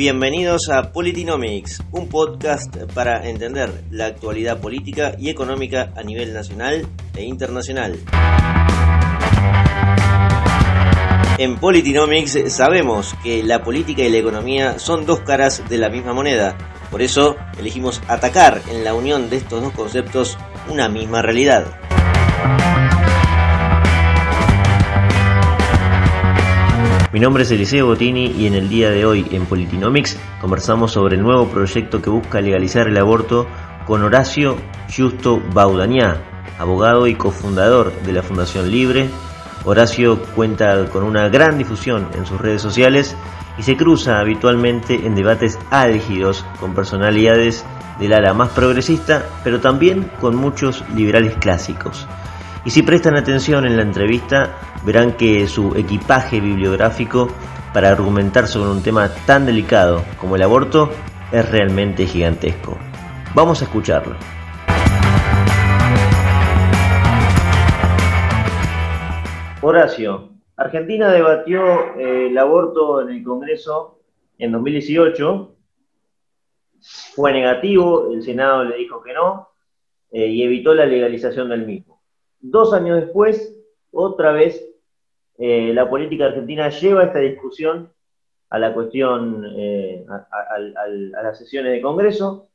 Bienvenidos a Politinomics, un podcast para entender la actualidad política y económica a nivel nacional e internacional. En Politinomics sabemos que la política y la economía son dos caras de la misma moneda, por eso elegimos atacar en la unión de estos dos conceptos una misma realidad. Mi nombre es Eliseo Bottini y en el día de hoy en Politinomics conversamos sobre el nuevo proyecto que busca legalizar el aborto con Horacio Justo Baudañá, abogado y cofundador de la Fundación Libre. Horacio cuenta con una gran difusión en sus redes sociales y se cruza habitualmente en debates álgidos con personalidades del ala más progresista, pero también con muchos liberales clásicos. Y si prestan atención en la entrevista, verán que su equipaje bibliográfico para argumentar sobre un tema tan delicado como el aborto es realmente gigantesco. Vamos a escucharlo. Horacio, Argentina debatió eh, el aborto en el Congreso en 2018. Fue negativo, el Senado le dijo que no eh, y evitó la legalización del mismo. Dos años después, otra vez, eh, la política argentina lleva esta discusión a la cuestión, eh, a, las sesiones de Congreso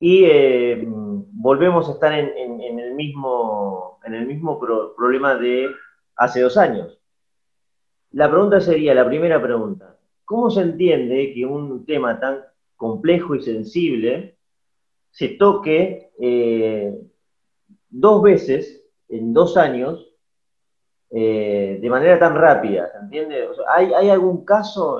y eh, volvemos a estar en, el mismo, en el mismo problema de hace dos años. La pregunta sería, la primera pregunta, ¿cómo se entiende que un tema tan complejo y sensible se toque dos veces en dos años eh, de manera tan rápida, ¿se entiende? ¿hay, algún caso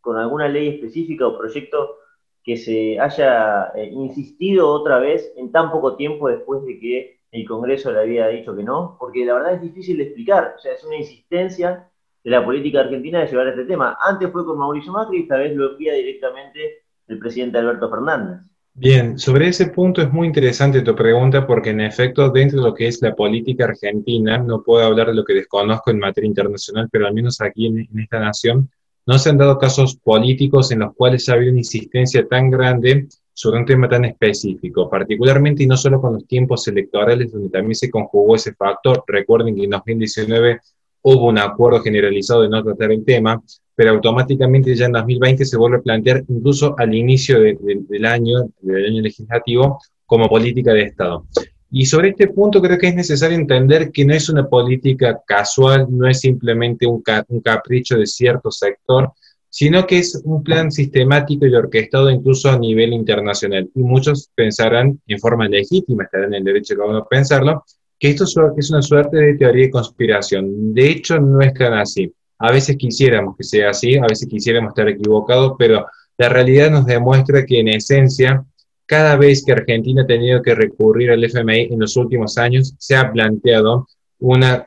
con alguna ley específica o proyecto que se haya eh, insistido otra vez en tan poco tiempo después de que el Congreso le había dicho que no? Porque la verdad es difícil de explicar, o sea, es una insistencia de la política argentina de llevar este tema. Antes fue con Mauricio Macri y esta vez lo envía directamente el presidente Alberto Fernández. Bien, sobre ese punto es muy interesante tu pregunta porque en efecto dentro de lo que es la política argentina, no puedo hablar de lo que desconozco en materia internacional, pero al menos aquí en, esta nación no se han dado casos políticos en los cuales ha habido una insistencia tan grande sobre un tema tan específico, particularmente y no solo con los tiempos electorales donde también se conjugó ese factor. Recuerden que en 2019 hubo un acuerdo generalizado de no tratar el tema, pero automáticamente ya en 2020 se vuelve a plantear incluso al inicio del año, del año legislativo, como política de Estado. Y sobre este punto creo que es necesario entender que no es una política casual, no es simplemente un, un capricho de cierto sector, sino que es un plan sistemático y orquestado incluso a nivel internacional. Y muchos pensarán en forma legítima, estarán en el derecho de pensarlo, que esto es una suerte de teoría de conspiración. De hecho, no es tan así. A veces quisiéramos que sea así, a veces quisiéramos estar equivocados, pero la realidad nos demuestra que en esencia, cada vez que Argentina ha tenido que recurrir al FMI en los últimos años, se ha planteado una,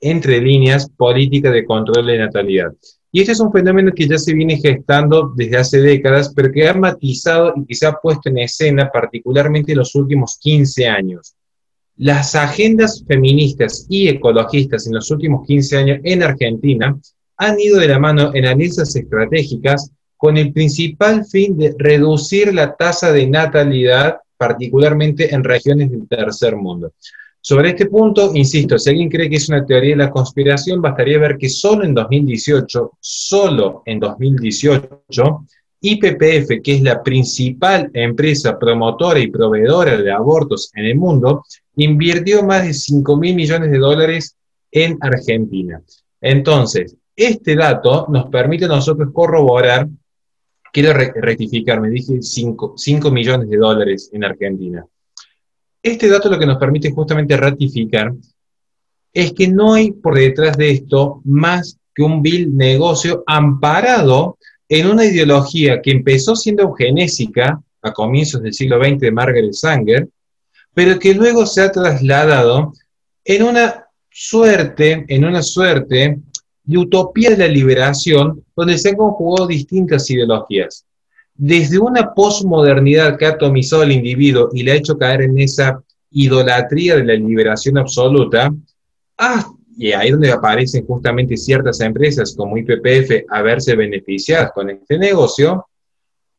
entre líneas, política de control de natalidad. Y este es un fenómeno que ya se viene gestando desde hace décadas, pero que ha matizado y ha puesto en escena particularmente en los últimos 15 años. Las agendas feministas y ecologistas en los últimos 15 años en Argentina han ido de la mano en alianzas estratégicas con el principal fin de reducir la tasa de natalidad, particularmente en regiones del tercer mundo. Sobre este punto, insisto, si alguien cree que es una teoría de la conspiración, bastaría ver que solo en 2018, solo en 2018, IPPF, que es la principal empresa promotora y proveedora de abortos en el mundo, invirtió más de 5 mil millones de dólares en Argentina. Entonces, este dato nos permite a nosotros corroborar, quiero rectificar, me dije 5, 5 millones de dólares en Argentina. Este dato lo que nos permite justamente ratificar es que no hay por detrás de esto más que un vil negocio amparado en una ideología que empezó siendo eugenésica a comienzos del siglo XX de Margaret Sanger, pero que luego se ha trasladado en una suerte, en una suerte de utopía de la liberación, donde se han conjugado distintas ideologías. Desde una posmodernidad que ha atomizado al individuo y le ha hecho caer en esa idolatría de la liberación absoluta, y ahí es donde aparecen justamente ciertas empresas como IPPF a verse beneficiadas con este negocio,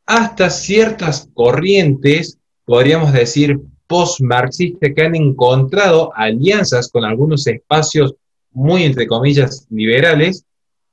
hasta ciertas corrientes, podríamos decir, post-marxistas que han encontrado alianzas con algunos espacios muy, entre comillas, liberales,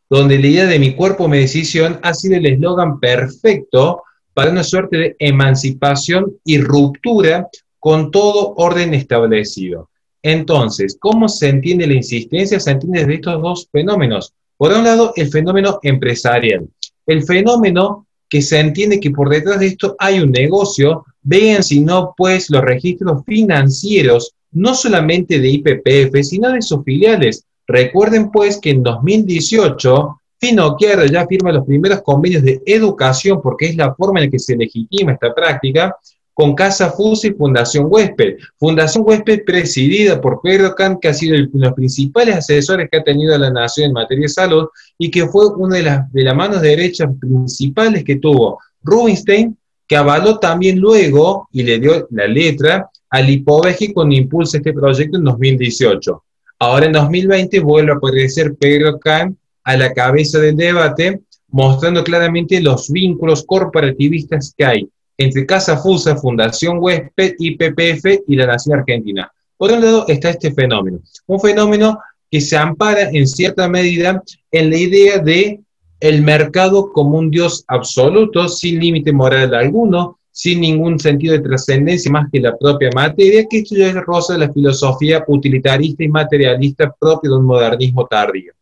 donde la idea de mi cuerpo, mi decisión ha sido el eslogan perfecto para una suerte de emancipación y ruptura con todo orden establecido. Entonces, ¿cómo se entiende la insistencia? Se entiende de estos dos fenómenos. Por un lado, el fenómeno empresarial. El fenómeno que se entiende que por detrás de esto hay un negocio, vean si no, pues los registros financieros, no solamente de IPPF, sino de sus filiales. Recuerden, pues, que en 2018 Finoquier ya firma los primeros convenios de educación, porque es la forma en la que se legitima esta práctica, con Casa FUSA y Fundación Huésped. Fundación Huésped presidida por Pedro Kant, que ha sido uno de los principales asesores que ha tenido la nación en materia de salud y que fue una de las de manos derechas principales que tuvo Rubinstein, que avaló también luego y le dio la letra al IPOVEGI con impulso este proyecto en 2018. Ahora en 2020 vuelve a aparecer Pedro Kant a la cabeza del debate, mostrando claramente los vínculos corporativistas que hay entre Casa Fusa, Fundación Huésped, IPPF y la Nación Argentina. Por un lado está este fenómeno, un fenómeno que se ampara en cierta medida en la idea de el mercado como un Dios absoluto, sin límite moral alguno, sin ningún sentido de trascendencia más que la propia materia, que esto ya es rosa de la filosofía utilitarista y materialista propia de un modernismo tardío.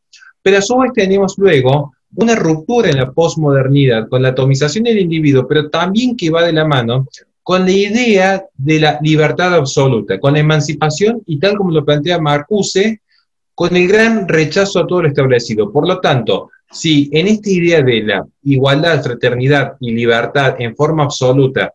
Pero a su vez tenemos luego una ruptura en la posmodernidad con la atomización del individuo, pero también que va de la mano con la idea de la libertad absoluta, con la emancipación y tal como lo plantea Marcuse, con el gran rechazo a todo lo establecido. Por lo tanto, si en esta idea de la igualdad, fraternidad y libertad en forma absoluta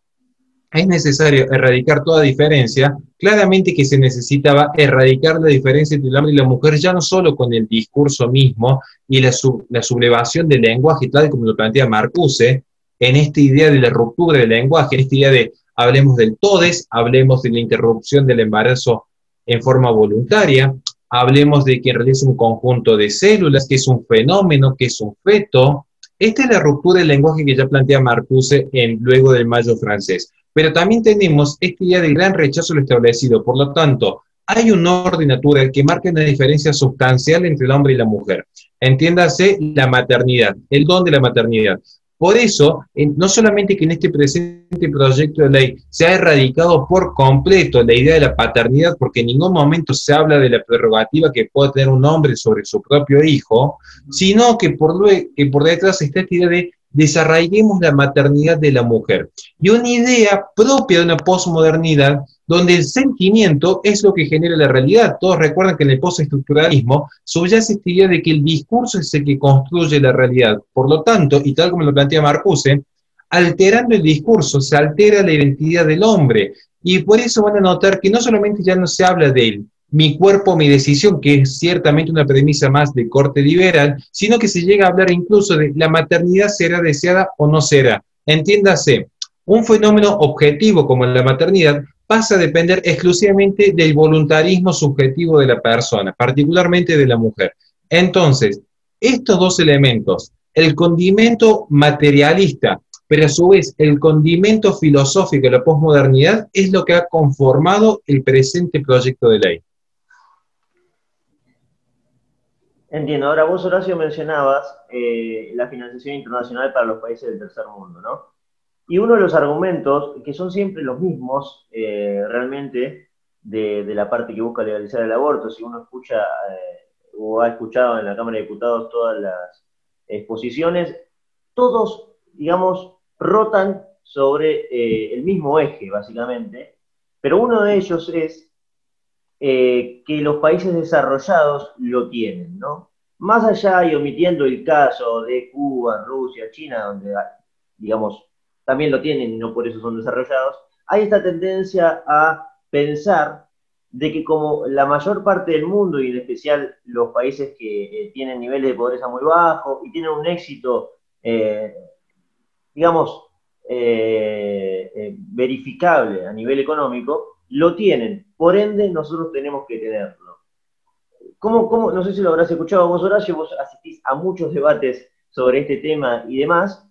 es necesario erradicar toda diferencia, claramente que se necesitaba erradicar la diferencia entre el hombre y la mujer, ya no solo con el discurso mismo y la, sublevación del lenguaje, tal como lo plantea Marcuse, en esta idea de la ruptura del lenguaje, en esta idea de hablemos del todes, hablemos de la interrupción del embarazo en forma voluntaria, hablemos de que en realidad es un conjunto de células, que es un fenómeno, que es un feto. Esta es la ruptura del lenguaje que ya plantea Marcuse en, luego del mayo francés. Pero también tenemos este día de gran rechazo a lo establecido. Por lo tanto, hay un orden natural que marca una diferencia sustancial entre el hombre y la mujer. Entiéndase la maternidad, el don de la maternidad. Por eso, no solamente que en este presente proyecto de ley se ha erradicado por completo la idea de la paternidad, porque en ningún momento se habla de la prerrogativa que puede tener un hombre sobre su propio hijo, sino que por, que por detrás está esta idea de desarraiguemos la maternidad de la mujer. Y una idea propia de una posmodernidad donde el sentimiento es lo que genera la realidad. Todos recuerdan que en el postestructuralismo subyace esta idea de que el discurso es el que construye la realidad. Por lo tanto, y tal como lo plantea Marcuse, alterando el discurso se altera la identidad del hombre. Y por eso van a notar que no solamente ya no se habla de él, mi cuerpo, mi decisión, que es ciertamente una premisa más de corte liberal, sino que se llega a hablar incluso de la maternidad será deseada o no será. Entiéndase, un fenómeno objetivo como la maternidad pasa a depender exclusivamente del voluntarismo subjetivo de la persona, particularmente de la mujer. Entonces, estos dos elementos, el condimento materialista, pero a su vez el condimento filosófico de la posmodernidad, es lo que ha conformado el presente proyecto de ley. Entiendo. Ahora vos, Horacio, mencionabas eh, la financiación internacional para los países del tercer mundo, ¿no? Y uno de los argumentos, que son siempre los mismos, eh, realmente, de, la parte que busca legalizar el aborto, si uno escucha eh, o ha escuchado en la Cámara de Diputados todas las exposiciones, todos, digamos, rotan sobre el mismo eje, básicamente, pero uno de ellos es eh, que los países desarrollados lo tienen, ¿no? Más allá y omitiendo el caso de Cuba, Rusia, China, donde, digamos, también lo tienen y no por eso son desarrollados, hay esta tendencia a pensar de que como la mayor parte del mundo, y en especial los países que eh, tienen niveles de pobreza muy bajos y tienen un éxito, eh, digamos, verificable a nivel económico, lo tienen. Por ende, nosotros tenemos que tenerlo. ¿Cómo, cómo, no sé si lo habrás escuchado vos, Horacio, vos asistís a muchos debates sobre este tema y demás,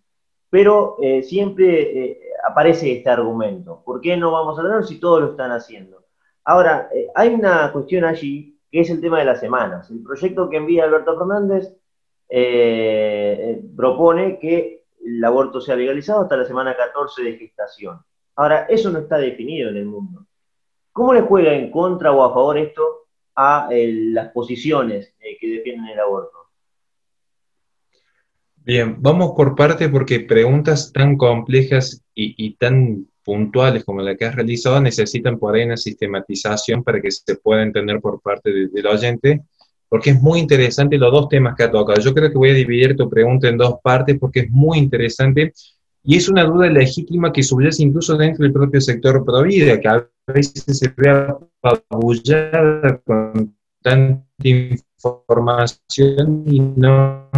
pero eh, siempre eh, aparece este argumento. ¿Por qué no vamos a hablar si todos lo están haciendo? Ahora, eh, hay una cuestión allí que es el tema de las semanas. El proyecto que envía Alberto Fernández propone que el aborto sea legalizado hasta la semana 14 de gestación. Ahora, eso no está definido en el mundo. ¿Cómo le juega en contra o a favor esto a las posiciones que defienden el aborto? Bien, vamos por parte porque preguntas tan complejas y, tan puntuales como la que has realizado necesitan por ahí una sistematización para que se pueda entender por parte del oyente, porque es muy interesante los dos temas que ha tocado. Yo creo que voy a dividir tu pregunta en dos partes porque es muy interesante y es una duda legítima que subyace incluso dentro del propio sector Provida, que a veces se ve apabullada con tanta información y no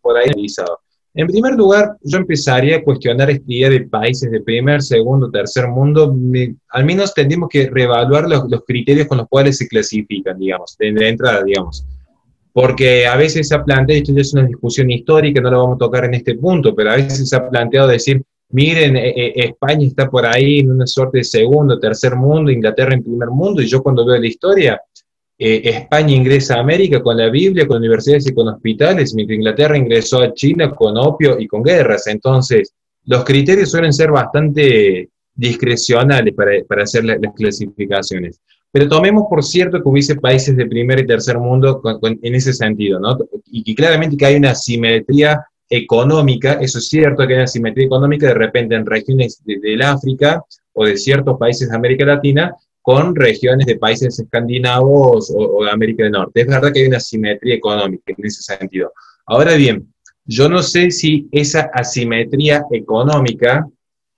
por ahí En primer lugar, yo empezaría a cuestionar esta idea de países de primer, segundo, tercer mundo. al menos tendríamos que reevaluar los, criterios con los cuales se clasifican, digamos, de, entrada, digamos. Porque a veces se ha planteado, esto ya es una discusión histórica, no lo vamos a tocar en este punto, pero a veces se ha planteado decir, miren, eh, eh, España está por ahí en una suerte de segundo, tercer mundo, Inglaterra en primer mundo, y yo cuando veo la historia, eh, España ingresa a América con la Biblia, con universidades y con hospitales, mientras Inglaterra ingresó a China con opio y con guerras. Entonces, los criterios suelen ser bastante discrecionales para, hacer las clasificaciones. Pero tomemos por cierto que hubiese países de primer y tercer mundo en ese sentido, ¿no? Y que claramente que hay una simetría económica, eso es cierto que hay una simetría económica de repente en regiones del África o de ciertos países de América Latina, con regiones de países escandinavos o, de América del Norte. Es verdad que hay una asimetría económica en ese sentido. Ahora bien, yo no sé si esa asimetría económica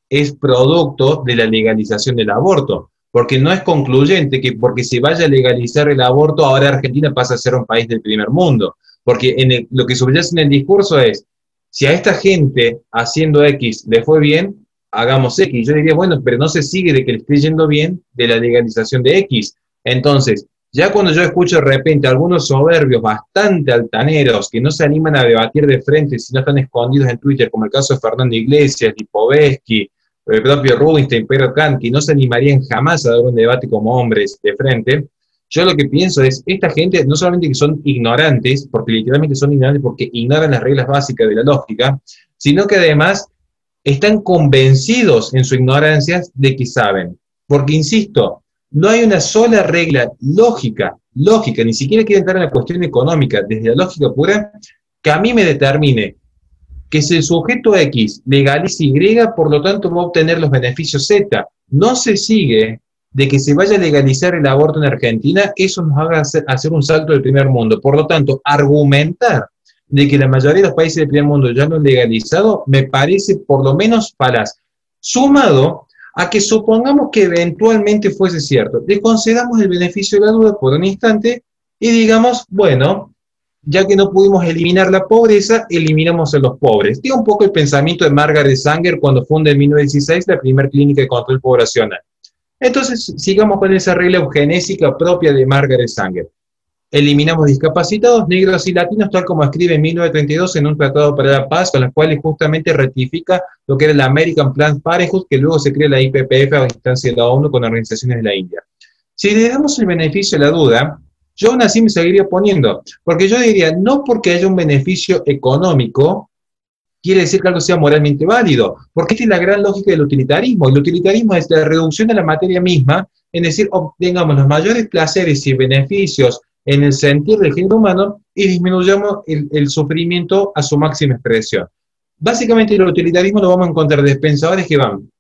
es producto de la legalización del aborto, porque no es concluyente que porque se vaya a legalizar el aborto, ahora Argentina pasa a ser un país del primer mundo, porque en lo que subyace en el discurso es, si a esta gente haciendo X le fue bien, hagamos X. Yo diría, bueno, pero no se sigue de que le esté yendo bien de la legalización de X. Entonces, ya cuando yo escucho de repente algunos soberbios bastante altaneros que no se animan a debatir de frente, si no están escondidos en Twitter, como el caso de Fernando Iglesias, Lipovetsky, el propio Rubinstein, Pedro Kant, que no se animarían jamás a dar un debate como hombres de frente, yo lo que pienso es, esta gente no solamente que son ignorantes, porque literalmente son ignorantes porque ignoran las reglas básicas de la lógica, sino que además están convencidos en su ignorancia de que saben. Porque, insisto, no hay una sola regla lógica, lógica, ni siquiera quiero entrar en la cuestión económica, desde la lógica pura, que a mí me determine que si el sujeto X legaliza Y, por lo tanto va a obtener los beneficios Z. No se sigue de que se vaya a legalizar el aborto en Argentina, eso nos haga hacer un salto del primer mundo. Por lo tanto, argumentar de que la mayoría de los países del primer mundo ya lo han legalizado, me parece por lo menos falaz. Sumado a que supongamos que eventualmente fuese cierto, le concedamos el beneficio de la duda por un instante y digamos, bueno, ya que no pudimos eliminar la pobreza, eliminamos a los pobres. Tiene un poco el pensamiento de Margaret Sanger cuando funda en 1916 la primera clínica de control poblacional. Entonces, sigamos con esa regla eugenésica propia de Margaret Sanger eliminamos discapacitados, negros y latinos, tal como escribe en 1932 en un tratado para la paz, con las cuales justamente ratifica lo que era la American Planned Parenthood, que luego se crea la IPPF a instancia de la ONU con organizaciones de la India. Si le damos el beneficio de la duda, yo aún así me seguiría poniendo, porque yo diría, no porque haya un beneficio económico, quiere decir que algo sea moralmente válido, porque esta es la gran lógica del utilitarismo. El utilitarismo es la reducción de la materia misma, en decir, obtengamos los mayores placeres y beneficios en el sentir del género humano y disminuyamos el, sufrimiento a su máxima expresión. Básicamente el utilitarismo lo vamos a encontrar de pensadores que van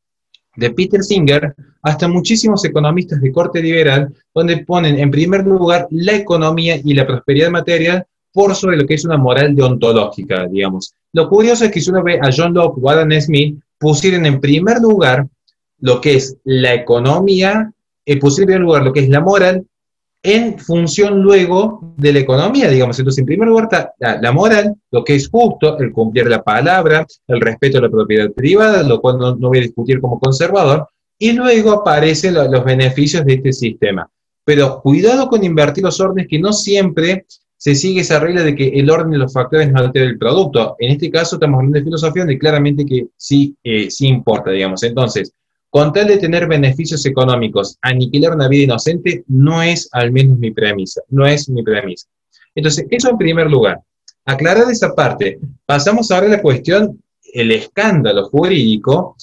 de Peter Singer hasta muchísimos economistas de corte liberal, donde ponen en primer lugar la economía y la prosperidad material por sobre lo que es una moral deontológica, digamos. Lo curioso es que si uno ve a John Locke o Adam Smith, pusieron en primer lugar lo que es la economía, eh, pusieron en primer lugar lo que es la moral en función luego de la economía, digamos. Entonces, en primer lugar la, moral, lo que es justo, el cumplir la palabra, el respeto a la propiedad privada, lo cual no, voy a discutir como conservador, y luego aparecen los beneficios de este sistema. Pero cuidado con invertir los órdenes, que no siempre se sigue esa regla de que el orden de los factores no altera el producto. En este caso estamos hablando de filosofía donde claramente que sí, eh, sí importa, digamos. Entonces, con tal de tener beneficios económicos, aniquilar una vida inocente no es al menos mi premisa, no es mi premisa. Entonces, eso en primer lugar. Aclarar esa parte, pasamos ahora a la cuestión, el escándalo jurídico,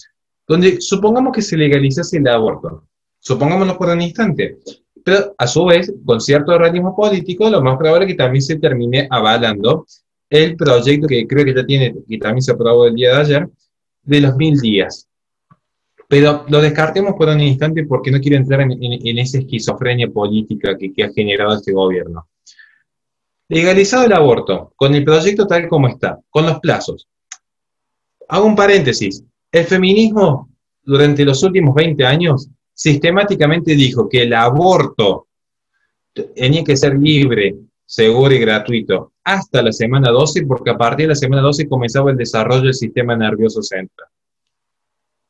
donde supongamos que se legalizase el aborto. Supongámoslo por un instante. Pero a su vez, con cierto organismo político, lo más probable es que también se termine avalando el proyecto que creo que ya tiene, que también se aprobó el día de ayer, de los mil días. Pero lo descartemos por un instante porque no quiero entrar en, esa esquizofrenia política que, ha generado este gobierno. Legalizado el aborto, con el proyecto tal como está, con los plazos. Hago un paréntesis. El feminismo durante los últimos 20 años sistemáticamente dijo que el aborto tenía que ser libre, seguro y gratuito hasta la semana 12, porque a partir de la semana 12 comenzaba el desarrollo del sistema nervioso central.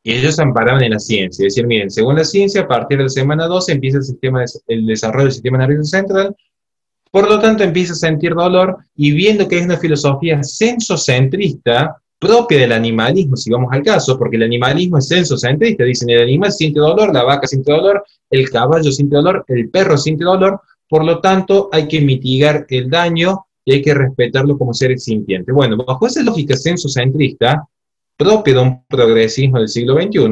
Y ellos amparaban en la ciencia, es decir, miren, según la ciencia, a partir de la semana 12 empieza el, sistema, el desarrollo del sistema nervioso central, por lo tanto empieza a sentir dolor y viendo que es una filosofía sensocentrista, propia del animalismo, si vamos al caso, porque el animalismo es sensocentrista, dicen el animal siente dolor, la vaca siente dolor, el caballo siente dolor, el perro siente dolor, por lo tanto hay que mitigar el daño y hay que respetarlo como seres sintientes. Bueno, bajo esa lógica sensocentrista, propia de un progresismo del siglo XXI,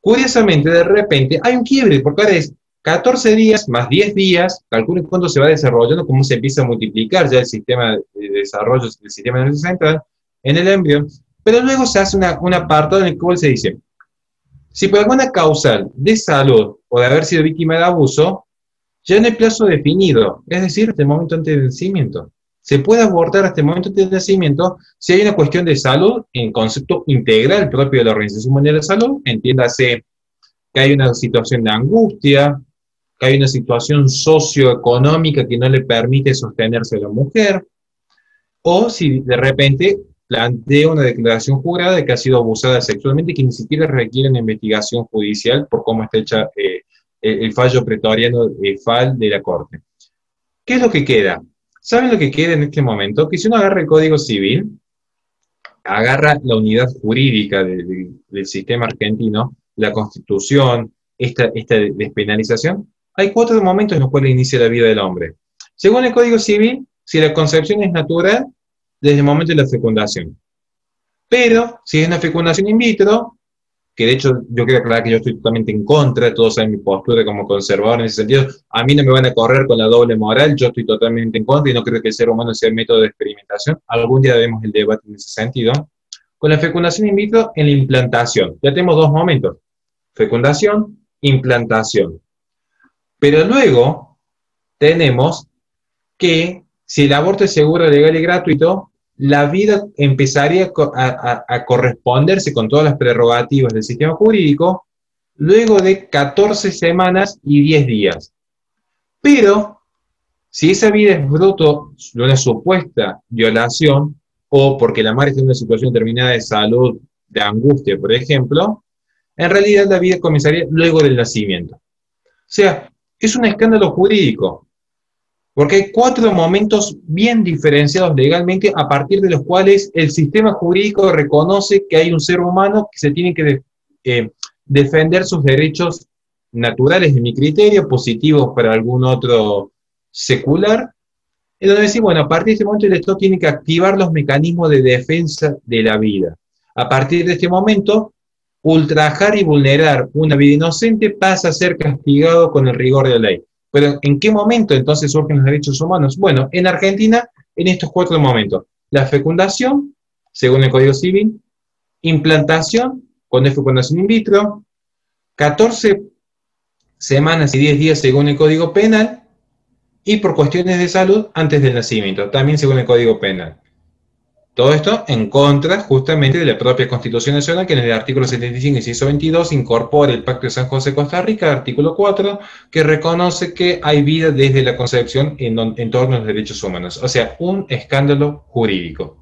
curiosamente de repente hay un quiebre, porque ahora es 14 días más 10 días, calculen cuándo se va desarrollando, cómo se empieza a multiplicar ya el sistema de desarrollo del sistema nervioso central, en el embrión, pero luego se hace una, un apartado en el cual se dice, si por alguna causal de salud o de haber sido víctima de abuso, ya no hay plazo definido, es decir, hasta el momento antes del. Se puede abortar hasta el momento del nacimiento si hay una cuestión de salud en concepto integral propio de la Organización Mundial de Salud, entiéndase que hay una situación de angustia, que hay una situación socioeconómica que no le permite sostenerse a la mujer, o si de repente plantea una declaración jurada de que ha sido abusada sexualmente que ni siquiera requiere una investigación judicial por cómo está hecha eh, el fallo pretoriano de FAL de la Corte. ¿Qué es lo que queda? ¿Saben lo que queda en este momento? Que si uno agarra el Código Civil, agarra la unidad jurídica del sistema argentino, la Constitución, esta, esta despenalización, hay cuatro momentos en los cuales inicia la vida del hombre. Según el Código Civil, si la concepción es natural, desde el momento de la fecundación. Pero si es una fecundación in vitro, que de hecho yo quiero aclarar que yo estoy totalmente en contra, todos saben mi postura como conservador en ese sentido, a mí no me van a correr con la doble moral, yo estoy totalmente en contra y no creo que el ser humano sea el método de experimentación, algún día vemos el debate en ese sentido. Con la fecundación in vitro en la implantación, ya tenemos dos momentos, fecundación, implantación. Pero luego tenemos que si el aborto es seguro, legal y gratuito, la vida empezaría a, corresponderse con todas las prerrogativas del sistema jurídico luego de 14 semanas y 10 días. Pero, si esa vida es fruto de una supuesta violación, o porque la madre está en una situación determinada de salud, de angustia, por ejemplo, en realidad la vida comenzaría luego del nacimiento. O sea, es un escándalo jurídico. Porque hay cuatro momentos bien diferenciados legalmente a partir de los cuales el sistema jurídico reconoce que hay un ser humano que se tiene que eh, defender sus derechos naturales, en mi criterio, positivos para algún otro secular, en donde decimos, bueno, a partir de este momento el Estado tiene que activar los mecanismos de defensa de la vida. A partir de este momento, ultrajar y vulnerar una vida inocente pasa a ser castigado con el rigor de la ley. Pero ¿en qué momento entonces surgen los derechos humanos? Bueno, en Argentina, en estos cuatro momentos. La fecundación, según el Código Civil, implantación, es fecundación in vitro, 14 semanas y 10 días según el Código Penal, y por cuestiones de salud antes del nacimiento, también según el Código Penal. Todo esto en contra justamente de la propia Constitución Nacional, que en el artículo 75, inciso 22, incorpora el Pacto de San José Costa Rica, artículo 4, que reconoce que hay vida desde la concepción en, en torno a los derechos humanos. O sea, un escándalo jurídico.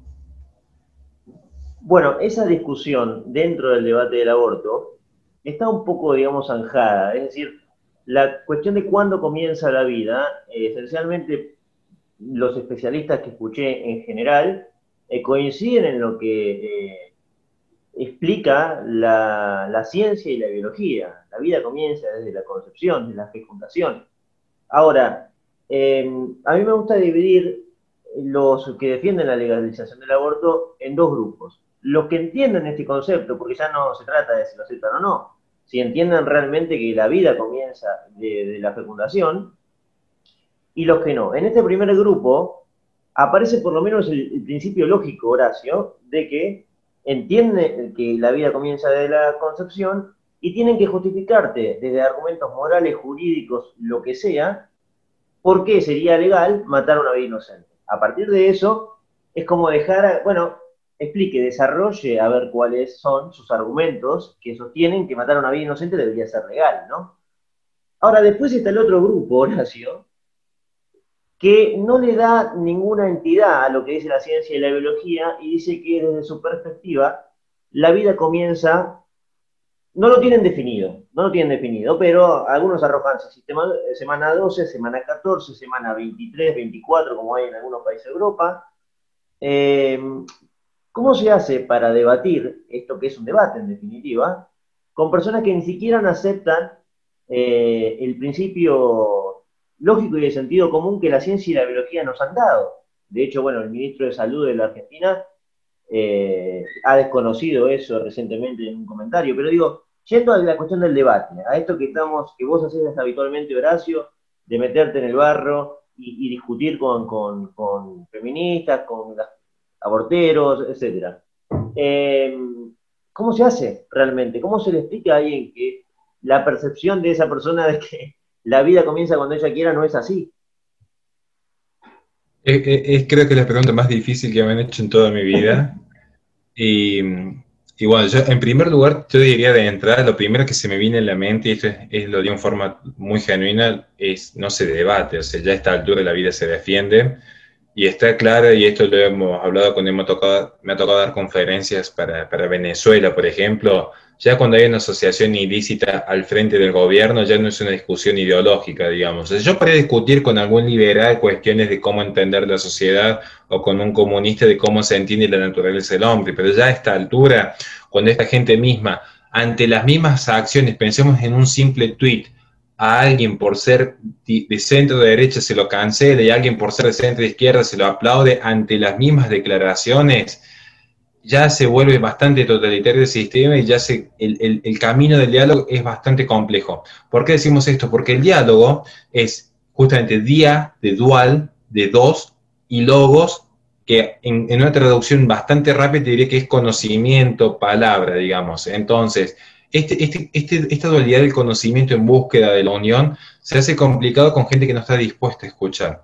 Bueno, esa discusión dentro del debate del aborto está un poco, digamos, zanjada. Es decir, la cuestión de cuándo comienza la vida, eh, esencialmente los especialistas que escuché en general eh, coinciden en lo que eh, explica la, ciencia y la biología. La vida comienza desde la concepción, desde la fecundación. Ahora, a mí me gusta dividir los que defienden la legalización del aborto en dos grupos. Los que entienden este concepto, porque ya no se trata de si lo aceptan o no, si entienden realmente que la vida comienza de, la fecundación, y los que no. En este primer grupo aparece por lo menos el, principio lógico, Horacio, de que entiende que la vida comienza de la concepción y tienen que justificarte desde argumentos morales, jurídicos, lo que sea, por qué sería legal matar a una vida inocente. A partir de eso, es como dejar, bueno, explique, desarrolle a ver cuáles son sus argumentos que sostienen que matar a una vida inocente debería ser legal, ¿no? Ahora, después está el otro grupo, Horacio, que no le da ninguna entidad a lo que dice la ciencia y la biología y dice que desde su perspectiva la vida comienza, no lo tienen definido, no lo tienen definido, pero algunos arrojan sistema, semana 12, semana 14, semana 23, 24, como hay en algunos países de Europa. Eh, ¿Cómo se hace para debatir esto que es un debate en definitiva con personas que ni siquiera aceptan eh, el principio lógico y de sentido común que la ciencia y la biología nos han dado? De hecho, bueno, el ministro de Salud de la Argentina eh, ha desconocido eso recientemente en un comentario, pero digo, yendo a la cuestión del debate, a esto que estamos, que vos haces habitualmente, Horacio, de meterte en el barro y, discutir con, con, feministas, con aborteros, etcétera. Eh, ¿Cómo se hace realmente? ¿Cómo se le explica a alguien que la percepción de esa persona de que la vida comienza cuando ella quiera no es así? Es, creo que es la pregunta más difícil que me han hecho en toda mi vida. Y, bueno, yo, en primer lugar, yo diría de entrada, lo primero que se me viene en la mente, y esto es, lo digo en forma muy genuina, es no se debate, o sea, ya a esta altura la vida se defiende. Y está claro, y esto lo hemos hablado cuando ha tocado, me ha tocado dar conferencias para, para, Venezuela, por ejemplo, ya cuando hay una asociación ilícita al frente del gobierno, ya no es una discusión ideológica, digamos. yo podría discutir con algún liberal cuestiones de cómo entender la sociedad o con un comunista de cómo se entiende la naturaleza del hombre, pero ya a esta altura, cuando esta gente misma, ante las mismas acciones, pensemos en un simple tweet, a alguien por ser de centro de derecha se lo cancela y a alguien por ser de centro de izquierda se lo aplaude ante las mismas declaraciones, ya se vuelve bastante totalitario el sistema y ya se, el, el, camino del diálogo es bastante complejo. ¿Por qué decimos esto? Porque el diálogo es justamente día de dual, de dos, y logos, que en, una traducción bastante rápida diría que es conocimiento, palabra, digamos. Entonces, este, este, este, esta dualidad del conocimiento en búsqueda de la unión se hace complicado con gente que no está dispuesta a escuchar.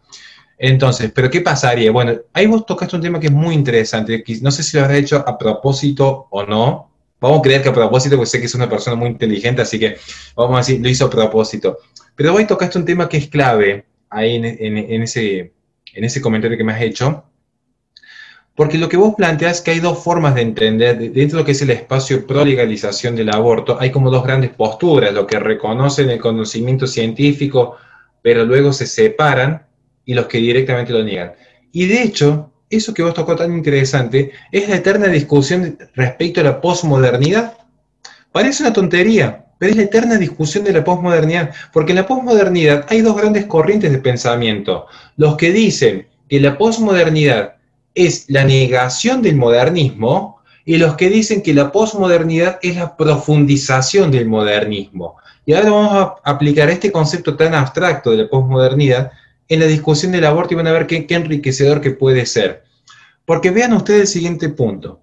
Entonces, ¿pero qué pasaría? Bueno, ahí vos tocaste un tema que es muy interesante, no sé si lo habrá hecho a propósito o no. Vamos a creer que a propósito, porque sé que es una persona muy inteligente, así que vamos a decir, lo hizo a propósito. Pero vos tocaste un tema que es clave ahí en, ese, en ese comentario que me has hecho, porque lo que vos planteás es que hay dos formas de entender, dentro de lo que es el espacio pro legalización del aborto, hay como dos grandes posturas, lo que reconocen el conocimiento científico, pero luego se separan, y los que directamente lo niegan. Y de hecho, eso que vos tocó tan interesante es la eterna discusión respecto a la posmodernidad. Parece una tontería, pero es la eterna discusión de la posmodernidad, porque en la posmodernidad hay dos grandes corrientes de pensamiento. Los que dicen que la posmodernidad es la negación del modernismo y los que dicen que la posmodernidad es la profundización del modernismo. Y ahora vamos a aplicar este concepto tan abstracto de la posmodernidad en la discusión del aborto y van a ver qué, enriquecedor que puede ser. Porque vean ustedes el siguiente punto.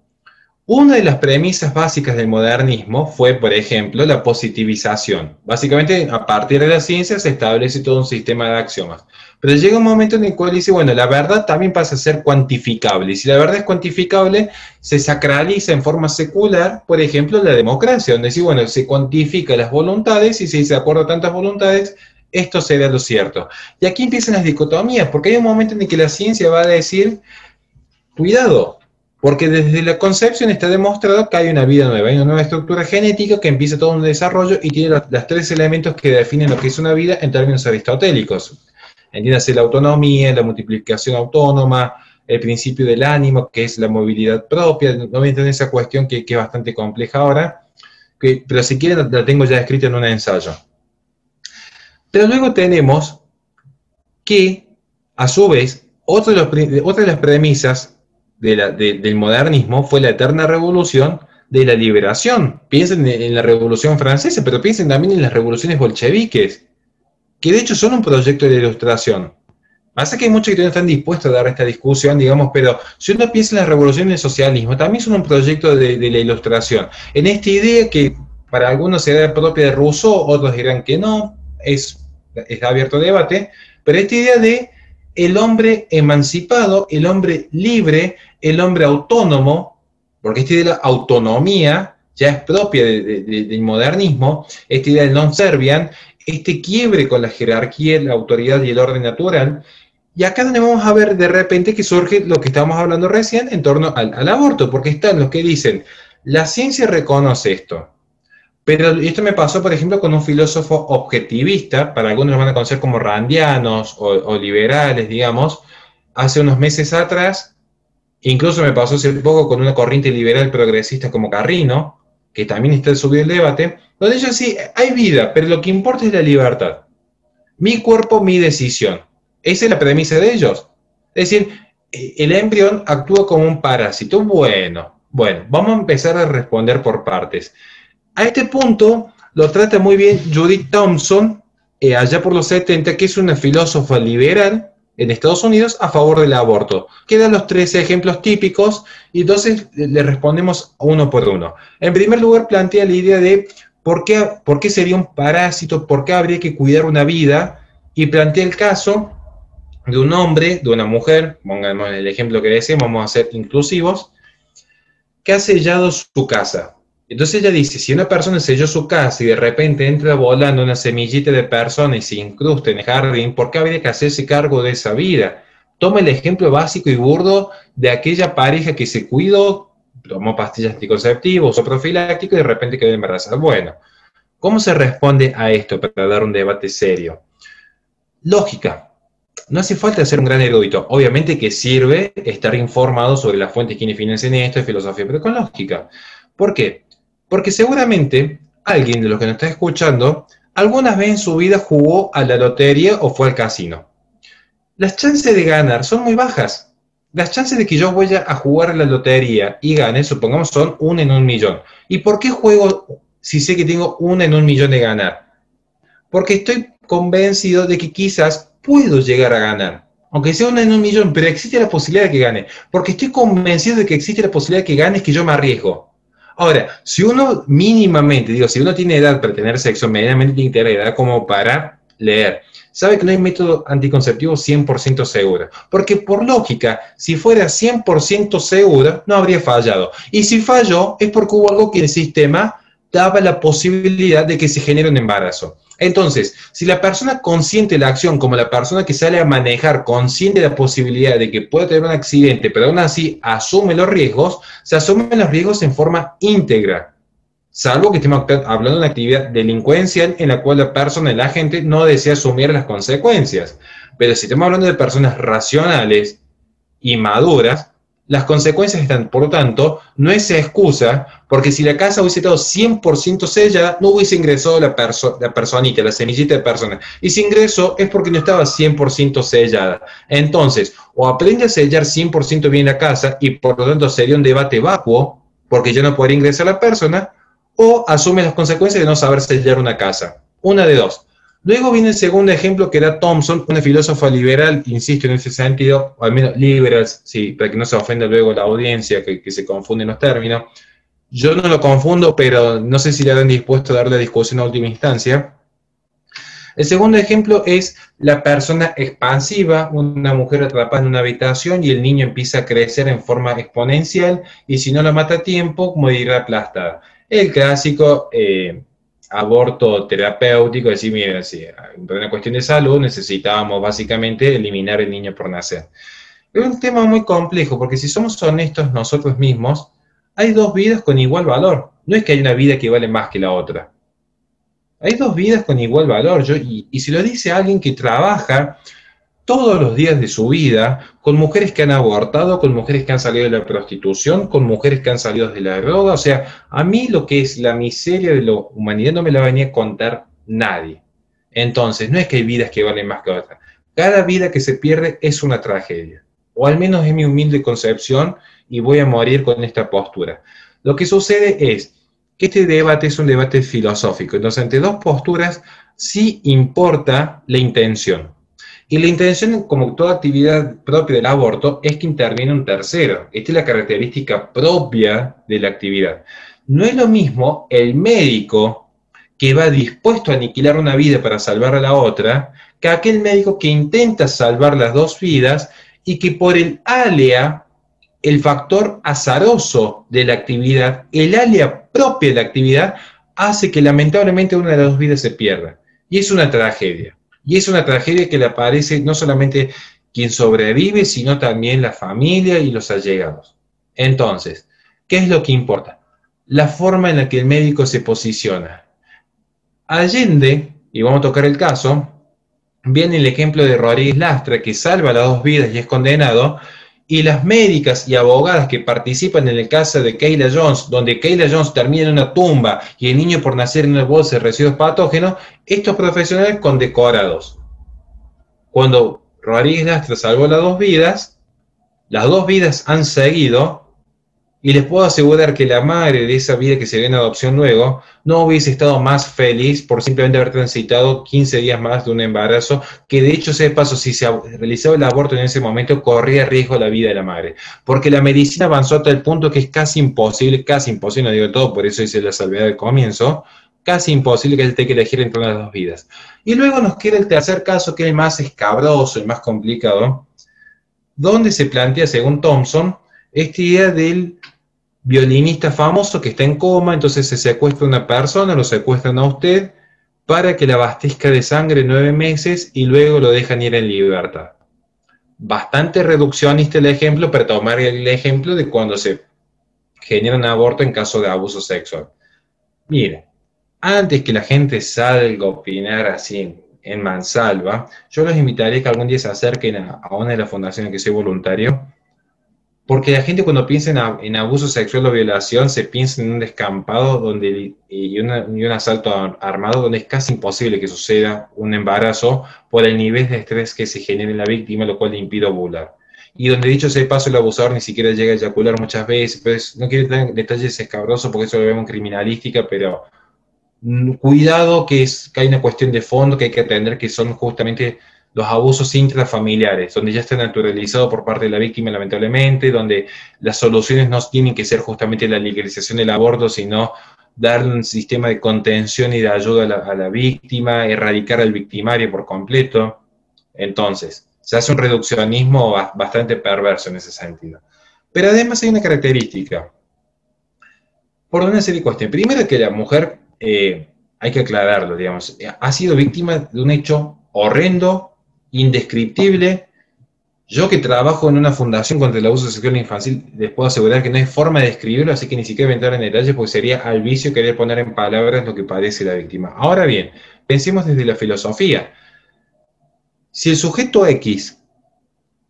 Una de las premisas básicas del modernismo fue, por ejemplo, la positivización. Básicamente, a partir de la ciencia se establece todo un sistema de axiomas. Pero llega un momento en el cual dice, bueno, la verdad también pasa a ser cuantificable. Y si la verdad es cuantificable, se sacraliza en forma secular, por ejemplo, la democracia, donde dice, bueno, se cuantifica las voluntades y si se acuerda tantas voluntades, esto será lo cierto. Y aquí empiezan las dicotomías, porque hay un momento en el que la ciencia va a decir, cuidado, Porque desde la concepción está demostrado que hay una vida nueva, hay una nueva estructura genética que empieza todo un desarrollo y tiene los, tres elementos que definen lo que es una vida en términos aristotélicos. Entiéndase la autonomía, la multiplicación autónoma, el principio del ánimo, que es la movilidad propia. No voy a entender esa cuestión que, es bastante compleja ahora, pero si quieren la tengo ya escrita en un ensayo. Pero luego tenemos que, a su vez, de, otra de las premisas del modernismo fue la eterna revolución de la liberación. Piensen en la revolución francesa, pero piensen también en las revoluciones bolcheviques, que de hecho son un proyecto de ilustración. Pasa que hay muchos que no están dispuestos a dar esta discusión, digamos, pero si uno piensa en la revolución del socialismo, también son un proyecto de, la ilustración. En esta idea que para algunos será propia de Rousseau, otros dirán que no, es, es abierto debate, pero esta idea de el hombre emancipado, el hombre libre, el hombre autónomo, porque esta idea de la autonomía ya es propia del modernismo, esta idea del non-servian, este quiebre con la jerarquía, la autoridad y el orden natural, y acá donde vamos a ver de repente que surge lo que estábamos hablando recién en torno al, al aborto, porque están los que dicen, la ciencia reconoce esto, pero esto me pasó, por ejemplo, con un filósofo objetivista, para algunos lo van a conocer como randianos o, liberales, digamos, hace unos meses atrás, incluso me pasó hace poco con una corriente liberal progresista como Carrino, que también está subido el debate, donde ellos sí, hay vida, pero lo que importa es la libertad. Mi cuerpo, mi decisión. Esa es la premisa de ellos. Es decir, el embrión actúa como un parásito. Bueno, bueno, vamos a empezar a responder por partes. A este punto lo trata muy bien Judith Thompson, eh, allá por los 70, que es una filósofa liberal en Estados Unidos a favor del aborto. Quedan los tres ejemplos típicos y entonces le respondemos uno por uno. En primer lugar, plantea la idea de por qué, por qué sería un parásito, por qué habría que cuidar una vida y plantea el caso de un hombre, de una mujer, pongamos el ejemplo que decimos, vamos a ser inclusivos, que ha sellado su casa. Entonces ella dice, si una persona selló su casa y de repente entra volando una semillita de persona y se incrusta en el jardín, ¿por qué habría que hacerse cargo de esa vida? Toma el ejemplo básico y burdo de aquella pareja que se cuidó, tomó pastillas anticonceptivas o profilácticos y de repente quedó embarazada. Bueno, ¿cómo se responde a esto para dar un debate serio? Lógica. No hace falta ser un gran erudito. Obviamente que sirve estar informado sobre las fuentes que financian esto y filosofía, pero con lógica. ¿Por qué? Porque seguramente alguien de los que nos está escuchando algunas vez en su vida jugó a la lotería o fue al casino. Las chances de ganar son muy bajas. Las chances de que yo vaya a jugar a la lotería y gane, supongamos, son una en un millón. ¿Y por qué juego si sé que tengo una en un millón de ganar? Porque estoy convencido de que quizás puedo llegar a ganar. Aunque sea una en un millón, pero existe la posibilidad de que gane. Porque estoy convencido de que existe la posibilidad de que gane es que yo me arriesgo. Ahora, si uno mínimamente, digo, si uno tiene edad para tener sexo, medianamente tiene que edad como para leer, sabe que no hay método anticonceptivo 100% seguro. Porque por lógica, si fuera 100% seguro, no habría fallado. Y si falló, es porque hubo algo que el sistema daba la posibilidad de que se genere un embarazo. Entonces, si la persona consciente la acción, como la persona que sale a manejar, consciente de la posibilidad de que pueda tener un accidente, pero aún así asume los riesgos, se asumen los riesgos en forma íntegra. Salvo que estemos hablando de una actividad delincuencial en la cual la persona, la gente, no desea asumir las consecuencias. Pero si estamos hablando de personas racionales y maduras, las consecuencias están, por lo tanto, no es excusa, porque si la casa hubiese estado 100% sellada, no hubiese ingresado la, la personita, la semillita de persona. Y si ingresó es porque no estaba 100% sellada. Entonces, o aprende a sellar 100% bien la casa y por lo tanto sería un debate vacuo, porque ya no podría ingresar la persona, o asume las consecuencias de no saber sellar una casa. Una de dos. Luego viene el segundo ejemplo, que era Thompson, una filósofa liberal, insisto en ese sentido, o al menos liberal, sí, para que no se ofenda luego la audiencia, que, se confunden los términos. Yo no lo confundo, pero no sé si le han dispuesto a dar la discusión a última instancia. El segundo ejemplo es la persona expansiva, una mujer atrapada en una habitación y el niño empieza a crecer en forma exponencial y si no lo mata a tiempo, morirá aplastada. El clásico, eh, aborto terapéutico, decir, mira, si por una cuestión de salud necesitábamos básicamente eliminar el niño por nacer. Es un tema muy complejo, porque si somos honestos nosotros mismos, hay dos vidas con igual valor. No es que hay una vida que vale más que la otra. Hay dos vidas con igual valor. Yo, y si lo dice alguien que trabaja todos los días de su vida con mujeres que han abortado, con mujeres que han salido de la prostitución, con mujeres que han salido de la droga. O sea, a mí lo que es la miseria de la humanidad no me la venía a contar nadie. Entonces, no es que hay vidas que valen más que otras. Cada vida que se pierde es una tragedia. O al menos es mi humilde concepción y voy a morir con esta postura. Lo que sucede es que este debate es un debate filosófico. Entonces, entre dos posturas sí importa la intención. Y la intención, como toda actividad propia del aborto, es que interviene un tercero. Esta es la característica propia de la actividad. No es lo mismo el médico que va dispuesto a aniquilar una vida para salvar a la otra, que aquel médico que intenta salvar las dos vidas y que por el alea, el factor azaroso de la actividad, el alea propia de la actividad, hace que lamentablemente una de las dos vidas se pierda. Y es una tragedia. Y es una tragedia que le aparece no solamente quien sobrevive, sino también la familia y los allegados. Entonces, ¿qué es lo que importa? La forma en la que el médico se posiciona. Allende, y vamos a tocar el caso, viene el ejemplo de Rodríguez Lastra, que salva las dos vidas y es condenado, y las médicas y abogadas que participan en el caso de Kayla Jones, donde Kayla Jones termina en una tumba y el niño por nacer en una bolsa de residuos patógenos, estos profesionales condecorados. Cuando Rodríguez Lastra salvó las dos vidas, las dos vidas han seguido y les puedo asegurar que la madre de esa vida que se ve en adopción luego no hubiese estado más feliz por simplemente haber transitado 15 días más de un embarazo, que de hecho, ese paso, si se realizaba el aborto en ese momento, corría riesgo la vida de la madre. Porque la medicina avanzó hasta el punto que es casi imposible, casi imposible, no digo todo, por eso hice la salvedad del comienzo, casi imposible que él tenga que elegir entre las dos vidas. Y luego nos queda el tercer caso, que es el más escabroso, el más complicado, donde se plantea, según Thompson, esta idea del violinista famoso que está en coma, entonces se secuestra una persona, lo secuestran a usted para que la abastezca de sangre nueve meses y luego lo dejan ir en libertad. Bastante reduccionista el ejemplo, para tomar el ejemplo de cuando se genera un aborto en caso de abuso sexual. Mire, antes que la gente salga a opinar así en, mansalva, yo los invitaría que algún día se acerquen a, a una de las fundaciones que soy voluntario porque la gente cuando piensa en, abuso sexual o violación se piensa en un descampado donde, y, un asalto armado donde es casi imposible que suceda un embarazo por el nivel de estrés que se genera en la víctima, lo cual le impide ovular. Y donde dicho sea paso, el abusador ni siquiera llega a eyacular muchas veces. Pues, no quiero en detalles escabrosos porque eso lo vemos en criminalística, pero mm, cuidado que, es, que hay una cuestión de fondo que hay que atender, que son justamente los abusos intrafamiliares, donde ya está naturalizado por parte de la víctima lamentablemente, donde las soluciones no tienen que ser justamente la legalización del aborto, sino dar un sistema de contención y de ayuda a la, víctima, erradicar al victimario por completo. Entonces, se hace un reduccionismo bastante perverso en ese sentido. Pero además hay una característica, por una serie de cuestiones. Primero que la mujer, eh, hay que aclararlo, digamos, ha sido víctima de un hecho horrendo indescriptible. Yo que trabajo en una fundación contra el abuso sexual infantil, les puedo asegurar que no hay forma de describirlo, así que ni siquiera voy a entrar en detalles porque sería al vicio querer poner en palabras lo que padece la víctima. Ahora bien, pensemos desde la filosofía. Si el sujeto X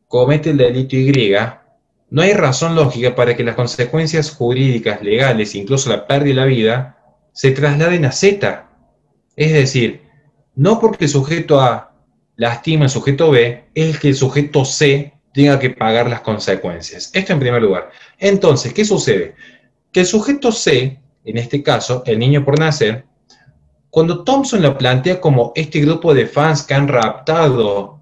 comete el delito Y, no hay razón lógica para que las consecuencias jurídicas, legales, incluso la pérdida de la vida, se trasladen a Z. Es decir, no porque el sujeto A lastima al sujeto B es que el sujeto C tenga que pagar las consecuencias. Esto en primer lugar. Entonces, ¿qué sucede? Que el sujeto C, en este caso, el niño por nacer, cuando Thompson lo plantea como este grupo de fans que han raptado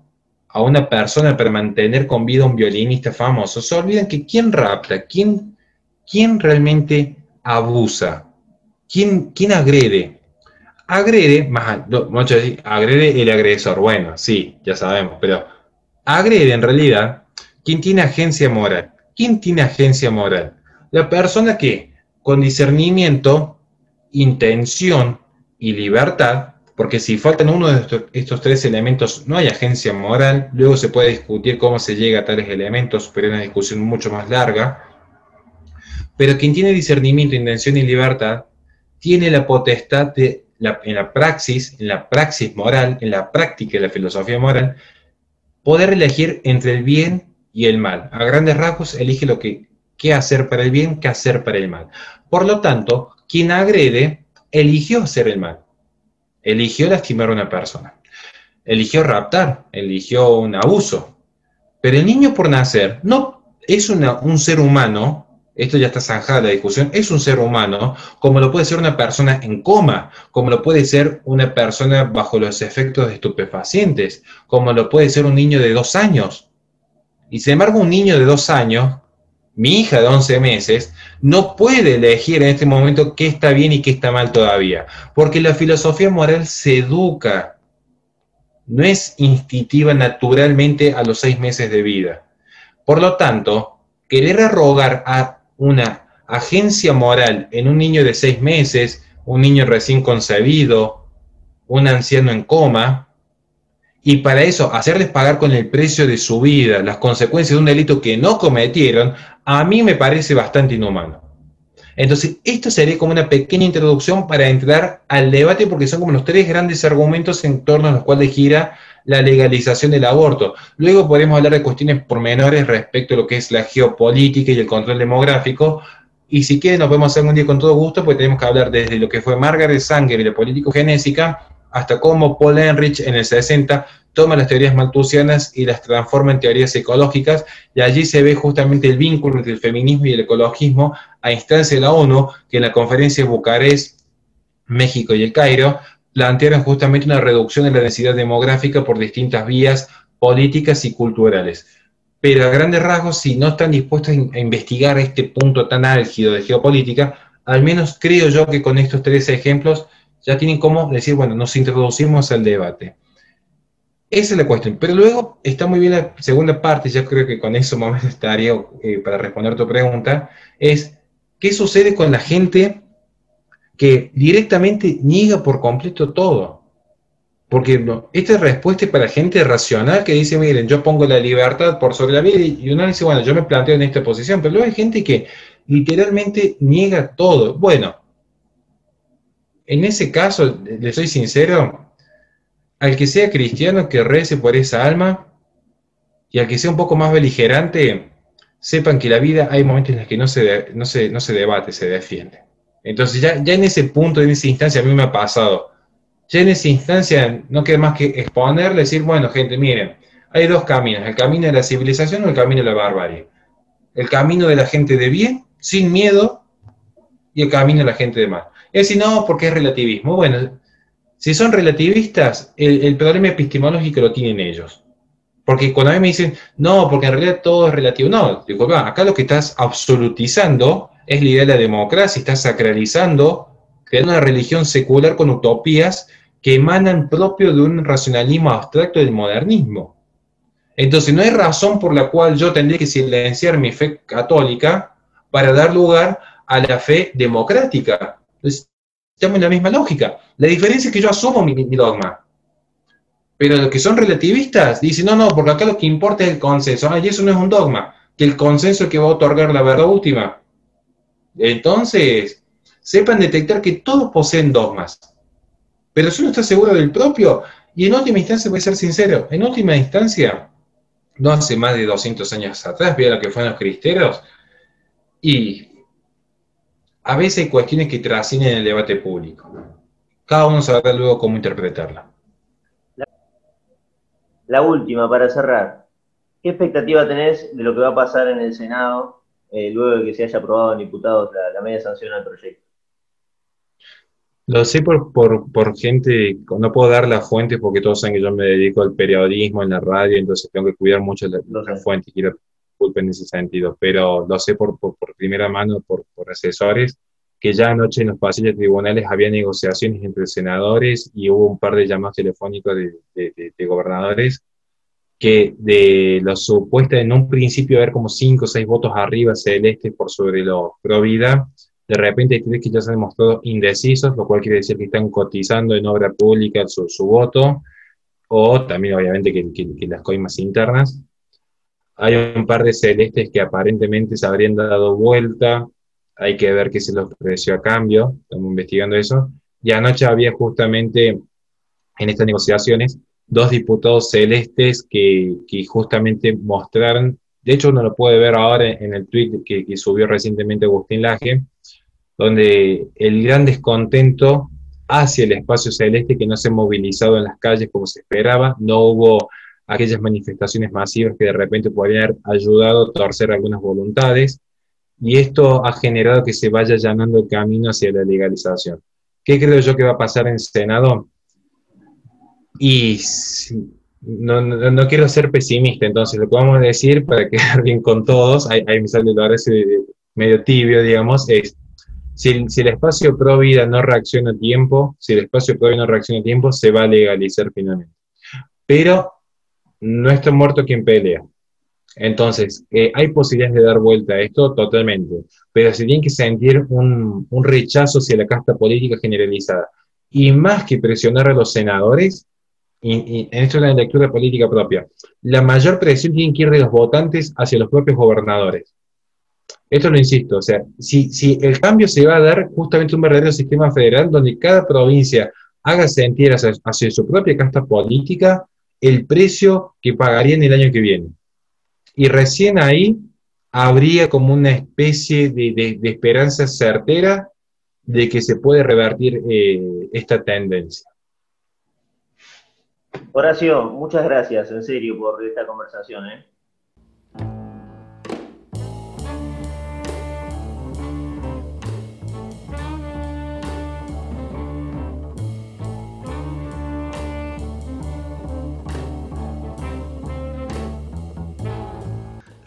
a una persona para mantener con vida a un violinista famoso, se olvidan que quién rapta, quién, quién realmente abusa, quién, quién agrede, agrede, más, muchos dicen, agrede el agresor. Bueno, sí, ya sabemos, pero agrede en realidad quien tiene agencia moral. ¿Quién tiene agencia moral? La persona que con discernimiento, intención y libertad Porque si faltan uno de estos, estos, tres elementos, no hay agencia moral, luego se puede discutir cómo se llega a tales elementos, pero es una discusión mucho más larga. Pero quien tiene discernimiento, intención y libertad, tiene la potestad de, en la praxis, en la praxis moral, en la práctica de la filosofía moral, poder elegir entre el bien y el mal. A grandes rasgos, elige lo que qué hacer para el bien, qué hacer para el mal. Por lo tanto, quien agrede, eligió hacer el mal eligió lastimar a una persona, eligió raptar, eligió un abuso. Pero el niño por nacer no es un ser humano, esto ya está zanjada la discusión, es un ser humano como lo puede ser una persona en coma, como lo puede ser una persona bajo los efectos de estupefacientes, como lo puede ser un niño de dos años. Y sin embargo, un niño de dos años mi hija de 11 meses no puede elegir en este momento qué está bien y qué está mal todavía, porque la filosofía moral se educa, no es instintiva naturalmente a los seis meses de vida. Por lo tanto, querer arrogar a una agencia moral en un niño de seis meses, un niño recién concebido, un anciano en coma, y para eso hacerles pagar con el precio de su vida las consecuencias de un delito que no cometieron, a mí me parece bastante inhumano. Entonces, esto sería como una pequeña introducción para entrar al debate, porque son como los tres grandes argumentos en torno a los cuales gira la legalización del aborto. Luego podemos hablar de cuestiones pormenores respecto a lo que es la geopolítica y el control demográfico, y si quieren nos podemos hacer un día con todo gusto, pues tenemos que hablar desde lo que fue Margaret Sanger y la político-genésica, hasta cómo Paul Enrich en el 60 toma las teorías malthusianas y las transforma en teorías ecológicas, y allí se ve justamente el vínculo entre el feminismo y el ecologismo a instancia de la ONU, que en la conferencia de Bucarest, México y el Cairo, plantearon justamente una reducción de la densidad demográfica por distintas vías políticas y culturales. Pero a grandes rasgos, si no están dispuestos a investigar este punto tan álgido de geopolítica, al menos creo yo que con estos tres ejemplos ya tienen cómo decir, bueno, nos introducimos al debate. Esa es la cuestión. Pero luego está muy bien la segunda parte, yo creo que con eso más estaría eh, para responder tu pregunta, es qué sucede con la gente que directamente niega por completo todo. Porque esta respuesta es para gente racional que dice, miren, yo pongo la libertad por sobre la vida y uno dice, bueno, yo me planteo en esta posición, pero luego hay gente que literalmente niega todo. Bueno, en ese caso, le soy sincero, al que sea cristiano que rece por esa alma y al que sea un poco más beligerante, sepan que la vida hay momentos en los que no se, no no se debate, se defiende. Entonces ya, ya en ese punto, en esa instancia, a mí me ha pasado. Ya en esa instancia no queda más que exponer, decir, bueno, gente, miren, hay dos caminos, el camino de la civilización o el camino de la barbarie. El camino de la gente de bien, sin miedo, y el camino de la gente de mal. Es decir, no, porque es relativismo. Bueno, si son relativistas, el, problema epistemológico lo tienen ellos. Porque cuando a mí me dicen, no, porque en realidad todo es relativo, no, digo, acá lo que estás absolutizando es la idea de la democracia, estás sacralizando, creando una religión secular con utopías que emanan propio de un racionalismo abstracto del modernismo. Entonces, no hay razón por la cual yo tendría que silenciar mi fe católica para dar lugar a la fe democrática. Entonces, estamos en la misma lógica. La diferencia es que yo asumo mi, dogma. Pero los que son relativistas dicen, no, no, porque acá lo que importa es el consenso. y eso no es un dogma, que el consenso es que va a otorgar la verdad última. Entonces, sepan detectar que todos poseen dogmas. Pero si uno está seguro del propio, y en última instancia, voy a ser sincero, en última instancia, no hace más de 200 años atrás, vea lo que fueron los cristeros, y a veces hay cuestiones que trascienden el debate público. Cada uno sabrá luego cómo interpretarla. La, última, para cerrar. ¿Qué expectativa tenés de lo que va a pasar en el Senado eh, luego de que se haya aprobado en diputados la, media sanción al proyecto? Lo sé por, por, gente, no puedo dar la fuente porque todos saben que yo me dedico al periodismo, en la radio, entonces tengo que cuidar mucho la, la fuente en ese sentido, pero lo sé por, por, primera mano, por, por, asesores, que ya anoche en los pasillos tribunales había negociaciones entre senadores y hubo un par de llamados telefónicos de, de, gobernadores que de lo supuesto en un principio haber como cinco o seis votos arriba celeste por sobre lo pro vida, de repente hay que ya se han demostrado indecisos, lo cual quiere decir que están cotizando en obra pública su, voto, o también obviamente que, que, las coimas internas. Hay un par de celestes que aparentemente se habrían dado vuelta, hay que ver qué se les ofreció a cambio, estamos investigando eso. Y anoche había justamente en estas negociaciones dos diputados celestes que, que justamente mostraron, de hecho uno lo puede ver ahora en el tweet que, que subió recientemente Agustín Laje, donde el gran descontento hacia el espacio celeste que no se ha movilizado en las calles como se esperaba, no hubo aquellas manifestaciones masivas que de repente podrían haber ayudado a torcer algunas voluntades, y esto ha generado que se vaya allanando el camino hacia la legalización. ¿Qué creo yo que va a pasar en Senado? Y no, no, quiero ser pesimista, entonces lo a decir para quedar bien con todos, ahí, me sale lo medio tibio, digamos, es si, el espacio pro vida no reacciona a tiempo, si el espacio pro vida no reacciona a tiempo, se va a legalizar finalmente. Pero no está muerto quien pelea. Entonces, eh, ¿hay posibilidades de dar vuelta a esto? Totalmente. Pero se tiene que sentir un, rechazo hacia la casta política generalizada. Y más que presionar a los senadores, y, en esto es una lectura política propia, la mayor presión tiene que ir de los votantes hacia los propios gobernadores. Esto lo insisto, o sea, si, si el cambio se va a dar justamente un verdadero sistema federal donde cada provincia haga sentir hacia, su propia casta política el precio que pagaría en el año que viene. Y recién ahí habría como una especie de, esperanza certera de que se puede revertir eh, esta tendencia. Horacio, muchas gracias, en serio, por esta conversación. ¿eh?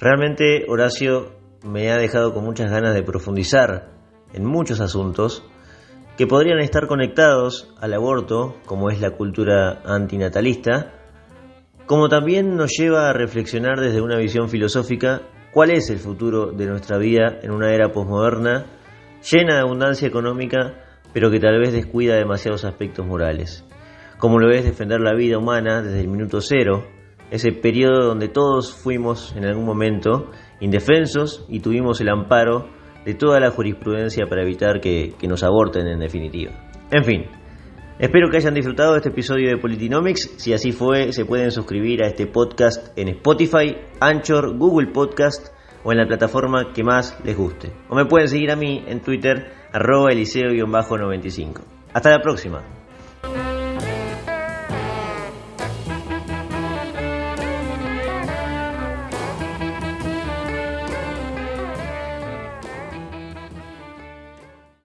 Realmente Horacio me ha dejado con muchas ganas de profundizar en muchos asuntos que podrían estar conectados al aborto, como es la cultura antinatalista, como también nos lleva a reflexionar desde una visión filosófica cuál es el futuro de nuestra vida en una era posmoderna llena de abundancia económica, pero que tal vez descuida demasiados aspectos morales, como lo es defender la vida humana desde el minuto cero, ese periodo donde todos fuimos en algún momento indefensos y tuvimos el amparo de toda la jurisprudencia para evitar que, nos aborten en definitiva. En fin, espero que hayan disfrutado de este episodio de Politinomics. Si así fue, se pueden suscribir a este podcast en Spotify, Anchor, Google Podcast o en la plataforma que más les guste. O me pueden seguir a mí en Twitter, arroba eliseo-95. Hasta la próxima.